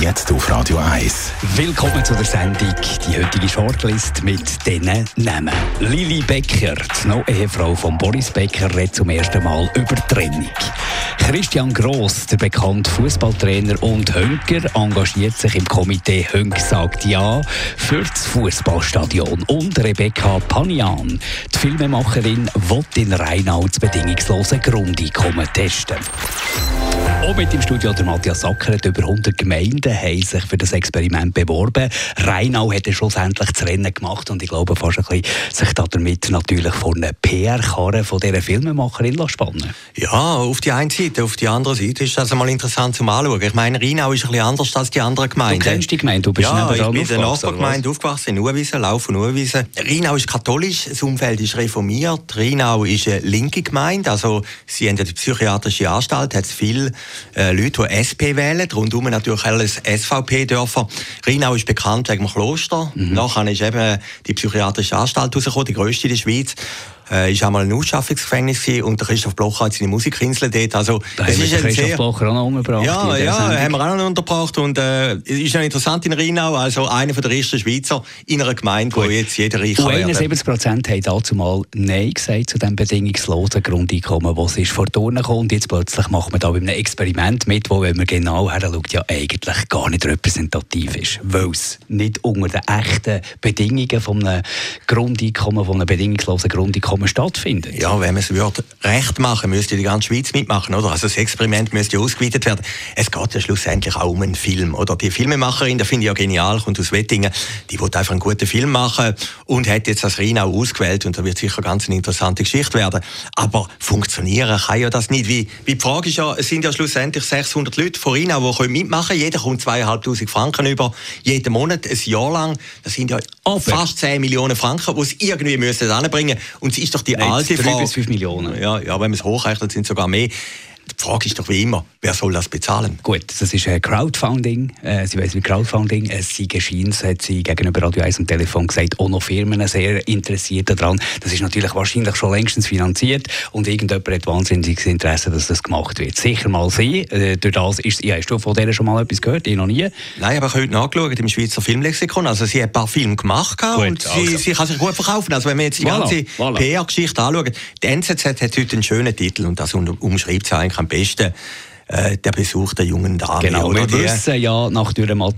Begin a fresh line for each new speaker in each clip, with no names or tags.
Jetzt auf Radio 1.
Willkommen zu der Sendung. Die heutige Shortlist mit diesen Namen. Lili Becker, die noch Ehefrau von Boris Becker, redet zum ersten Mal über Trennung. Christian Gross, der bekannte Fußballtrainer und Hönker, engagiert sich im Komitee Hönk sagt Ja für das Fußballstadion. Und Rebecca Panian, die Filmemacherin, will in Rheinau das bedingungslose Grundeinkommen testen. Auch mit im Studio der Matthias Sackert. Über 100 Gemeinden haben sich für das Experiment beworben. Rheinau hat schlussendlich das Rennen gemacht und ich glaube fast ein bisschen sich damit natürlich vor eine PR-Karre von dieser Filmemacherin spannen
Ja, auf die eine Seite. Auf die andere Seite ist das einmal interessant zum Anschauen. Ich meine, Rheinau ist ein bisschen anders als die anderen Gemeinden.
Du kennst die Gemeinde, du bist
ja, ich bin in der Nachbargemeinde aufgewachsen, in Uhrwiesen, Lauf und Uhrwiesen. Rheinau ist katholisch, das Umfeld ist reformiert. Rheinau ist eine linke Gemeinde, also sie haben ja die psychiatrische Anstalt, hat viel äh, Leute, die SP wählen, rundum natürlich alles SVP-Dörfer. Rheinau ist bekannt wegen dem Kloster. Mhm. Nachher ist eben die psychiatrische Anstalt rausgekommen, die grösste in der Schweiz äh, ist einmal ein Ausschaffungsgefängnis und der Christoph Blocher hat seine Musikinsel dort. Also,
da es ist Christoph sehr... Blocher auch noch untergebracht.
Ja, ja, Sendung. haben wir auch noch untergebracht und äh, ist ja interessant in Rheinau, also einer der ersten Schweizer in einer Gemeinde, Gut. wo jetzt jeder reich
Und 71 Prozent haben dazu mal Nein gesagt zu dem bedingungslosen Grundeinkommen, das ist vor Turnen gekommen und jetzt plötzlich macht man da bei einem Experiment mit, wo, wenn man genau her schaut, ja eigentlich gar nicht repräsentativ ist, weil es nicht unter den echten Bedingungen von einem Grundeinkommen, von einem bedingungslosen Grundeinkommen Einkommen stattfindet.
Ja, wenn man es würde recht machen, müsste die ganze Schweiz mitmachen, oder? Also das Experiment müsste ausgeweitet werden. Es geht ja schlussendlich auch um einen Film, oder? Die Filmemacherin, da finde ich ja genial, kommt aus Wettingen, die will einfach einen guten Film machen und hat jetzt das Rheinau ausgewählt und da wird sicher ganz eine interessante Geschichte werden. Aber funktionieren kann ja das nicht. Wie, wie die Frage ist ja, es sind ja schlussendlich 600 Leute von Rheinau, die mitmachen können. Jeder kommt 2'500 Franken über, jeden Monat, ein Jahr lang. Das sind ja Aber. fast 10 Millionen Franken, die sie irgendwie müssen anbringen müssen. Und ist doch die Nein, alte
Frage. 3 bis 5 Millionen.
Ja, ja wenn man es hochrechnet, sind es sogar mehr. Die Frage ist doch wie immer, wer soll das bezahlen?
Gut, das ist ein Crowdfunding. Äh, sie weiß wie Crowdfunding. Es sie geschehen, hat sie gegenüber Radio 1 am Telefon gesagt, auch noch Firmen sehr interessiert daran. Das ist natürlich wahrscheinlich schon längstens finanziert und irgendjemand hat wahnsinniges Interesse, dass das gemacht wird. Sicher mal sie. Äh, durch das ist, ja, hast du von der schon mal etwas gehört? Ich noch nie.
Nein, aber ich habe heute nachgeschaut im Schweizer Filmlexikon. Also sie hat ein paar Filme gemacht gut, und sie, also. sie, kann sich gut verkaufen. Also wenn wir jetzt die voilà, ganze voilà. PR-Geschichte anschauen, die NZZ hat heute einen schönen Titel und das umschreibt sie eigentlich am besten äh, der Besuch der jungen Dame.
Genau, wir wissen ja nach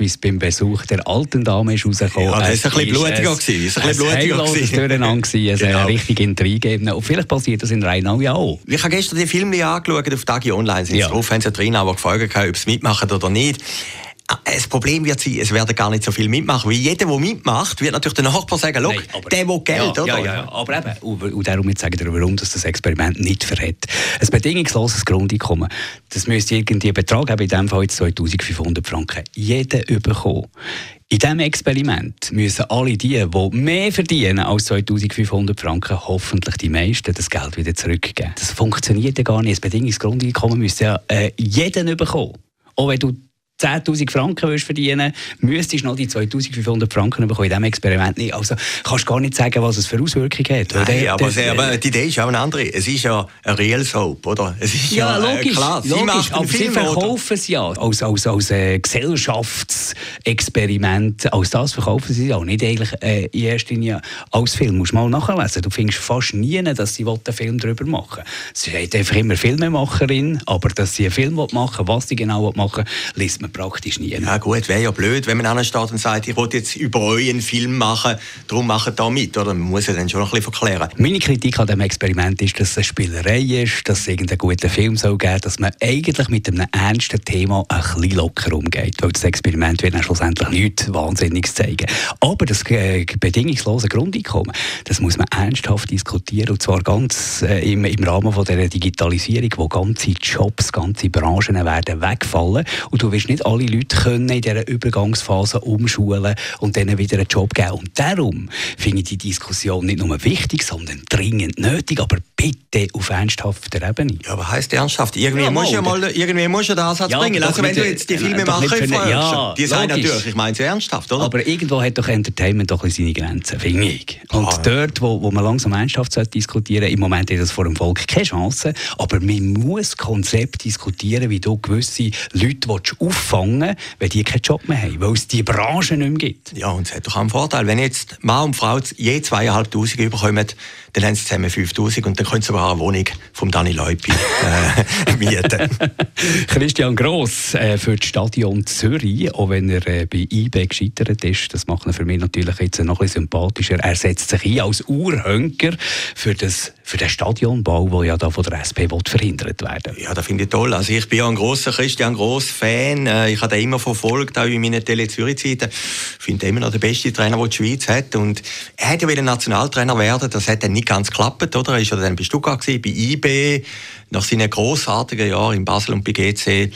es beim Besuch der alten Dame ist rausgekommen.
Ja, das war ein bisschen blutiger. Es,
es, ein bisschen blutiger. Es genau. richtig Intrige. Und vielleicht passiert das in Rheinau ja auch.
Ich habe gestern die Filme angeschaut auf Tagi Online. Sind ja. drauf, haben sie Rheinauer gefragt, ob sie mitmachen oder nicht. Das Problem wird sein, es werden gar nicht so viel mitmachen. Weil jeder, der mitmacht, wird natürlich der Nachbar sagen, Nein, der will Geld,
ja, oder? Ja, ja, aber eben, und darum jetzt sagen wir, warum das, das Experiment nicht verhält. Ein bedingungsloses Grundeinkommen, das müsste irgendwie Betrag haben, in diesem Fall jetzt 2500 Franken. Jeder bekommen. In diesem Experiment müssen alle die, die mehr verdienen als 2500 Franken, hoffentlich die meisten, das Geld wieder zurückgeben. Das funktioniert ja gar nicht. Das Bedingungsgrundeinkommen müsste ja äh, jeden bekommen. Auch wenn du 10.000 Franken willst verdienen müsstest du noch die 2.500 Franken bekommen in diesem Experiment nicht. Also kannst du gar nicht sagen, was es für Auswirkungen hat.
Nein, der, aber, der, aber, die Idee ist auch eine andere. Es ist ja ein Real Soap, oder? Es ist
ja, ja logisch, äh, klar. Sie logisch aber Film, sie verkaufen es ja als, als, als äh, Gesellschaftsexperiment. Als das verkaufen sie es auch nicht eigentlich äh, in erster Linie als Film. Musst du mal nachlesen. Du findest fast nie, dass sie einen Film darüber machen Sie hat einfach immer Filmemacherin, aber dass sie einen Film machen was sie genau machen will, liest man man praktisch nie.
Ja gut, wäre ja blöd, wenn man ansteht und sagt, ich wollte jetzt über euch einen Film machen, darum macht da mit. Oder? Man muss ja dann schon ein bisschen verklären.
Meine Kritik an diesem Experiment ist, dass es eine Spielerei ist, dass es irgendeinen guten Film soll geben dass man eigentlich mit einem ernsten Thema ein bisschen locker umgeht. Weil das Experiment wird dann schlussendlich nichts Wahnsinniges zeigen. Aber das äh, bedingungslose Grundeinkommen, das muss man ernsthaft diskutieren. Und zwar ganz äh, im, im Rahmen von der Digitalisierung, wo ganze Jobs, ganze Branchen werden wegfallen. Und du wirst nicht nicht alle Leute können in dieser Übergangsphase umschulen und denen wieder einen Job geben. Und darum finde ich die Diskussion nicht nur wichtig, sondern dringend nötig, aber bitte auf ernsthafter Ebene.
Ja, aber heisst ernsthaft? Irgendwie ja, musst ja mal irgendwie musst du den Ansatz ja, bringen. Also wenn du jetzt die Filme machst, ja, die sagen natürlich, ich meine es ernsthaft, oder?
Aber irgendwo hat doch Entertainment doch seine Grenzen, finde ich. Und ah, dort, wo, wo man langsam ernsthaft diskutieren sollte, im Moment hat das vor dem Volk keine Chance, aber man muss Konzept diskutieren, wie du gewisse Leute auffangen willst, wenn die keinen Job mehr haben, weil es die Branche nicht mehr gibt.
Ja, und es hat doch auch einen Vorteil. Wenn jetzt Mann und Frau je zweieinhalbtausend bekommen, dann haben sie zusammen 5000 und dann können sie sogar eine Wohnung vom Dani Leupi äh, mieten.
Christian Gross äh, für das Stadion Zürich, auch wenn er äh, bei IB gescheitert ist, das macht ihn für mich natürlich jetzt noch ein bisschen sympathischer. Er setzt sich ein als Urhönker für, das, für den Stadionbau, der ja da von der SP verhindert werden
Ja, das finde ich toll. Also ich bin ja ein großer Christian Gross-Fan. Äh, ich habe den immer verfolgt, auch in meinen Tele-Zürich-Zeiten. Ich finde immer noch der beste Trainer, den die Schweiz hat. Und er hätte ja Nationaltrainer werden, das hat dann nicht ganz geklappt, oder? Er war ja dann bei Stuttgart, bei IB, nach seinen großartigen Jahren in Basel und bei GC.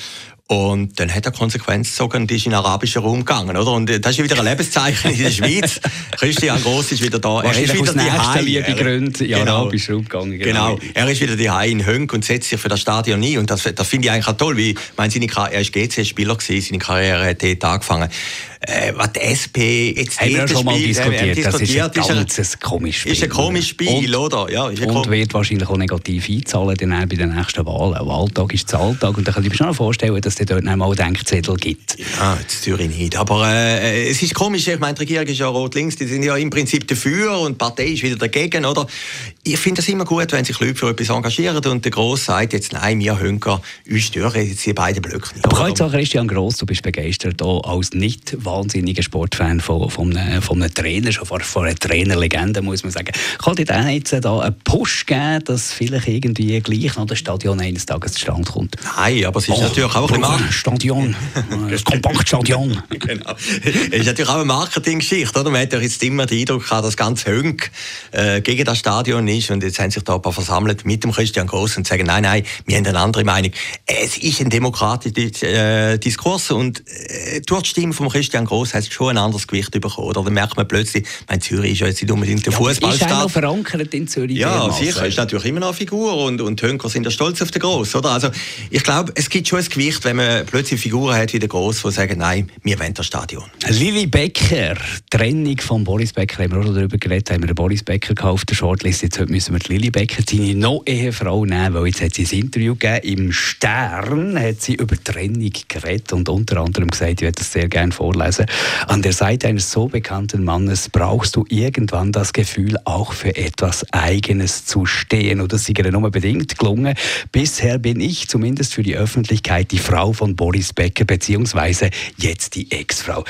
Und dann hat er Konsequenz gezogen und ist in den arabischen Raum gegangen, oder? Und das ist wieder ein Lebenszeichen in der Schweiz. Christian Gross ist wieder da.
Er ist wieder die
Hai.
Liebe Gründe in genau. arabischen Raum gegangen.
Genau. genau. Er ist wieder die Hai in Hönk und setzt sich für das Stadion ein. Und das, das finde ich eigentlich auch toll, weil, ich meine, seine, er ist GC-Spieler gewesen, seine Karriere hat dort angefangen äh, was die SP
jetzt Haben wir schon mal diskutiert. Äh, das ist ein ganz komisches Spiel.
Ist ein komisches Spiel,
und,
oder?
Ja, ist und wird wahrscheinlich auch negativ einzahlen dann bei den nächsten Wahlen. Der Alltag ist der Alltag und da kann ich mir schon vorstellen, dass es dort noch mal Denkzettel gibt.
Ja, jetzt Zürich nicht. Aber äh, es ist komisch, ich meine, die Regierung ist ja rot-links, die sind ja im Prinzip dafür und die Partei ist wieder dagegen, oder? Ich finde es immer gut, wenn sich Leute für etwas engagieren und der Gross sagt jetzt, nein, wir Hönker, uns stören jetzt die beiden Blöcke nicht.
Aber kann ich Christian Gross, du bist begeistert auch als nicht wahnsinniger Sportfan von, von, einem, von einem Trainer, schon von, von einer Trainerlegende, muss man sagen. Kann dir dann jetzt da einen Push geben, dass vielleicht irgendwie gleich noch das Stadion eines Tages zustande kommt?
Nein, aber es ist oh, natürlich auch ein bisschen...
Stadion, das Kompaktstadion.
genau. Es ist natürlich auch eine Marketinggeschichte, oder? Man hat ja jetzt immer den Eindruck gehabt, dass ganz Hönk äh, gegen das Stadion ist und jetzt haben sich da ein paar versammelt mit dem Christian Gross und sagen, nein, nein, wir haben eine andere Meinung. Es ist ein demokratischer äh, Diskurs und äh, durch die Stimme von Christian Gross hat es schon ein anderes Gewicht bekommen. Oder dann merkt man plötzlich, mein Zürich ist ja jetzt nicht unbedingt der ja, Fußballstadt. Ist
auch noch verankert in Zürich.
Ja, sicher, ist natürlich immer noch eine Figur und, und die Hönker sind ja stolz auf den Gross, oder? Also ich glaube, es gibt schon ein Gewicht, wenn man plötzlich Figuren hat wie der Gross, die sagen, nein, wir wollen das Stadion.
Lili Becker, Trennung von Boris Becker, haben wir auch schon darüber geredet, haben wir den Boris Becker gekauft, der Shortlist, jetzt müssen wir die Lili Becker, seine noch Ehefrau nehmen, weil jetzt hat sie ein Interview gegeben, im Stern hat sie über Trennung geredet und unter anderem gesagt, ich werde das sehr gerne vorlesen, an der Seite eines so bekannten Mannes brauchst du irgendwann das Gefühl, auch für etwas Eigenes zu stehen. Und das ist ihr nur bedingt gelungen. Bisher bin ich zumindest für die Öffentlichkeit die Frau von Boris Becker, beziehungsweise jetzt die Ex-Frau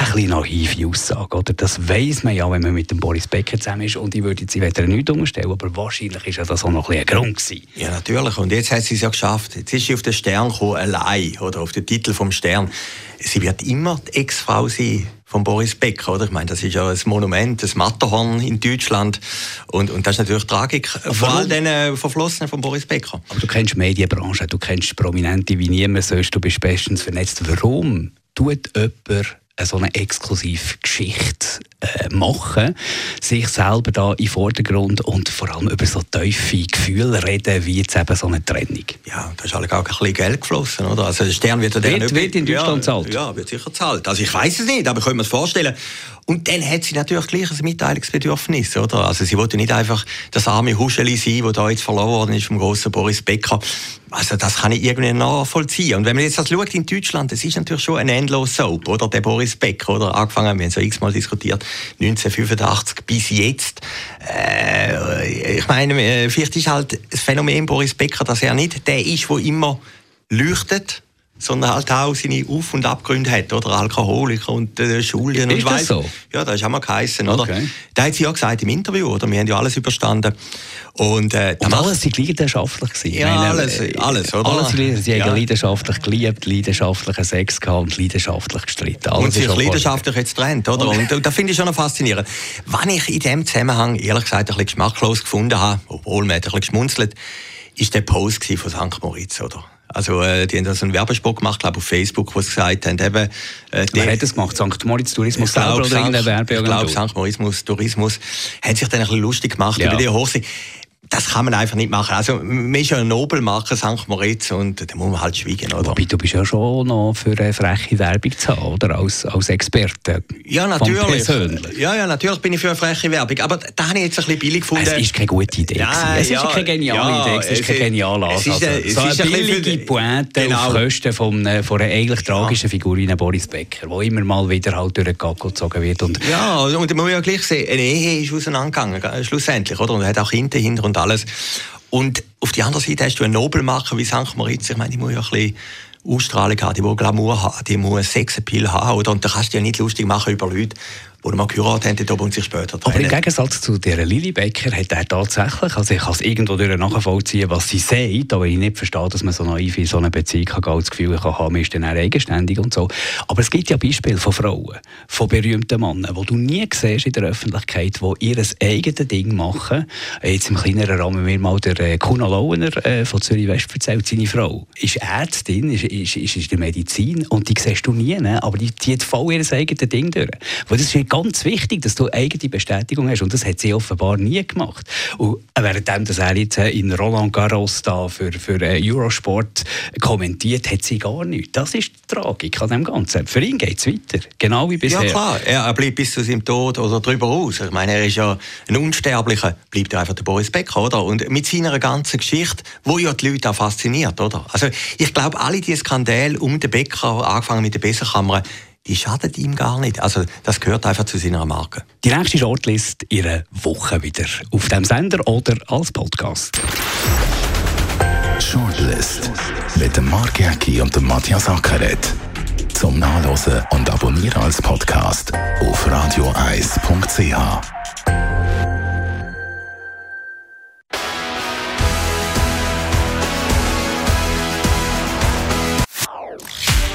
ein bisschen naive Aussage. Oder? Das weiß man ja, wenn man mit dem Boris Becker zusammen ist. Und ich würde sie weder nicht umstellen, aber wahrscheinlich ist ja das auch noch ein, ein Grund gewesen.
Ja, natürlich. Und jetzt hat sie es ja geschafft. Jetzt ist sie auf den Stern gekommen, allein, oder auf den Titel vom Stern. Sie wird immer die Ex-Frau sein von Boris Becker, oder? Ich meine, das ist ja ein Monument, das Matterhorn in Deutschland. Und, und das ist natürlich Tragik vor all den Verflossenen von Boris Becker.
Aber du kennst die Medienbranche, du kennst Prominente wie niemand sonst, du bist bestens vernetzt. Warum tut jemand so eine exklusive Geschichte äh, machen, sich selber da im Vordergrund und vor allem über so tiefe Gefühle reden, wie jetzt eben so eine Trennung.
Ja, da ist halt auch ein bisschen Geld geflossen, oder? Also der Stern wird,
wird, wird in Deutschland
ja, zahlt? Ja, wird sicher zahlt. Also ich weiß es nicht, aber ich könnte mir das vorstellen. Und dann hat sie natürlich gleich ein Mitteilungsbedürfnis, oder? Also sie wollte nicht einfach das arme Huscheli sein, das da jetzt verloren worden ist vom großen Boris Becker. Also das kann ich irgendwie nachvollziehen. Und wenn man jetzt das schaut in Deutschland, das ist natürlich schon ein endlos Soap, oder? Der Boris Becker, oder? Angefangen, wir haben ja x-mal diskutiert, 1985 bis jetzt. Äh, ich meine, äh, vielleicht ist halt das Phänomen Boris Becker, dass er nicht der ist, der immer leuchtet, sondern halt auch seine Auf- und Abgründe hat, oder? Alkoholiker und äh, Schulden
ist
und
das so?
Ja, das ist auch mal geheißen, oder? Okay. Da hat sie ja gesagt im Interview, oder? Wir haben ja alles überstanden. Und, äh,
und alles war leidenschaftlich. Gewesen.
Ja, meine, alles, äh, alles, oder?
Alles, sie ja. haben leidenschaftlich geliebt, leidenschaftlichen Sex gehabt und leidenschaftlich gestritten.
Alles und sich leidenschaftlich jetzt trennt, oder? Und, und das finde ich schon noch faszinierend. Was ich in diesem Zusammenhang, ehrlich gesagt, ein bisschen geschmacklos gefunden habe, obwohl man ein bisschen geschmunzelt, ist der Post von St. Moritz, oder? Also äh, die haben da so einen Werbespot gemacht, glaube auf Facebook, wo sie gesagt haben, eben...
Äh, Wer hat das gemacht? St. Moritz Tourismus
selber oder irgendeine Werbeagentur? Ich glaube, St. Moritz Tourismus hat sich dann ein bisschen lustig gemacht ja. über die Hochsee das kann man einfach nicht machen. Also, man ist ja eine Nobelmarke, St. Moritz, und da muss man halt schweigen, oder?
Wobei, du bist ja schon noch für eine freche Werbung zu haben, oder? Als, als Experte.
Ja, natürlich. Ja, ja, natürlich bin ich für eine freche Werbung. Aber da habe ich jetzt ein bisschen billig gefunden.
Es ist keine gute Idee. Nein, es ja, ist keine geniale ja, Idee. Es ist kein genialer Ansatz. Es ist, eine, es so eine, eine billige Pointe genau. auf Kosten von, äh, von einer eigentlich tragischen ja. Figur wie Boris Becker, die immer mal wieder halt durch den Gaggo gezogen wird. Und
ja, und man muss ja gleich sehen, eine Ehe ist auseinandergegangen, schlussendlich, oder? Und hat auch Kinder hinter und alles. Und auf der anderen Seite hast du einen Nobelmacher wie St. Moritz. Ich meine, die muss ja ein bisschen Ausstrahlung haben, die muss Glamour haben, die muss Sexappeal haben. Oder? Und da kannst du ja nicht lustig machen über Leute, die mal geheiratet haben und sich später
trennen. Aber im Gegensatz zu der Lili Becker hat er tatsächlich, also ich kann es irgendwo durch nachvollziehen, was sie sagt, aber ich nicht verstehe, dass man so naiv in so einer Beziehung kann, das Gefühl kann haben, man ist dann eigenständig und so. Aber es gibt ja Beispiele von Frauen, von berühmten Männern, die du nie siehst in der Öffentlichkeit, die ihr eigenes Ding machen. Jetzt im kleineren Rahmen mir mal der äh, Kuna Launer äh, von Zürich West erzählt, seine Frau ist Ärztin, ist, ist, ist in der Medizin und die siehst du nie, ne? aber die zieht voll ihr eigenes Ding durch. Weil das ist ganz wichtig, dass du eigene Bestätigung hast. Und das hat sie offenbar nie gemacht. Und währenddem, dass er jetzt äh, in Roland Garros da für, für äh, Eurosport kommentiert, hat sie gar nichts. Das ist die Tragik an dem Ganzen. Für ihn geht es weiter. Genau wie bisher.
Ja, klar. Er bleibt bis zu seinem Tod oder darüber aus. Ich meine, er ist ja ein Unsterblicher. Bleibt einfach der Boris Becker, oder? Und mit seiner ganzen Geschichte, wo ja die Leute auch fasziniert, oder? Also, ich glaube, alle diese Skandale um den Becker, angefangen mit der Besserkammer, die schadet ihm gar nicht. Also das gehört einfach zu seiner Marke.
Die nächste Shortlist ihre Woche wieder auf dem Sender oder als Podcast.
Shortlist mit dem Mark Jäcki und dem Matthias Ackeret. Zum Nachlesen und Abonnieren als Podcast auf radioeis.ch.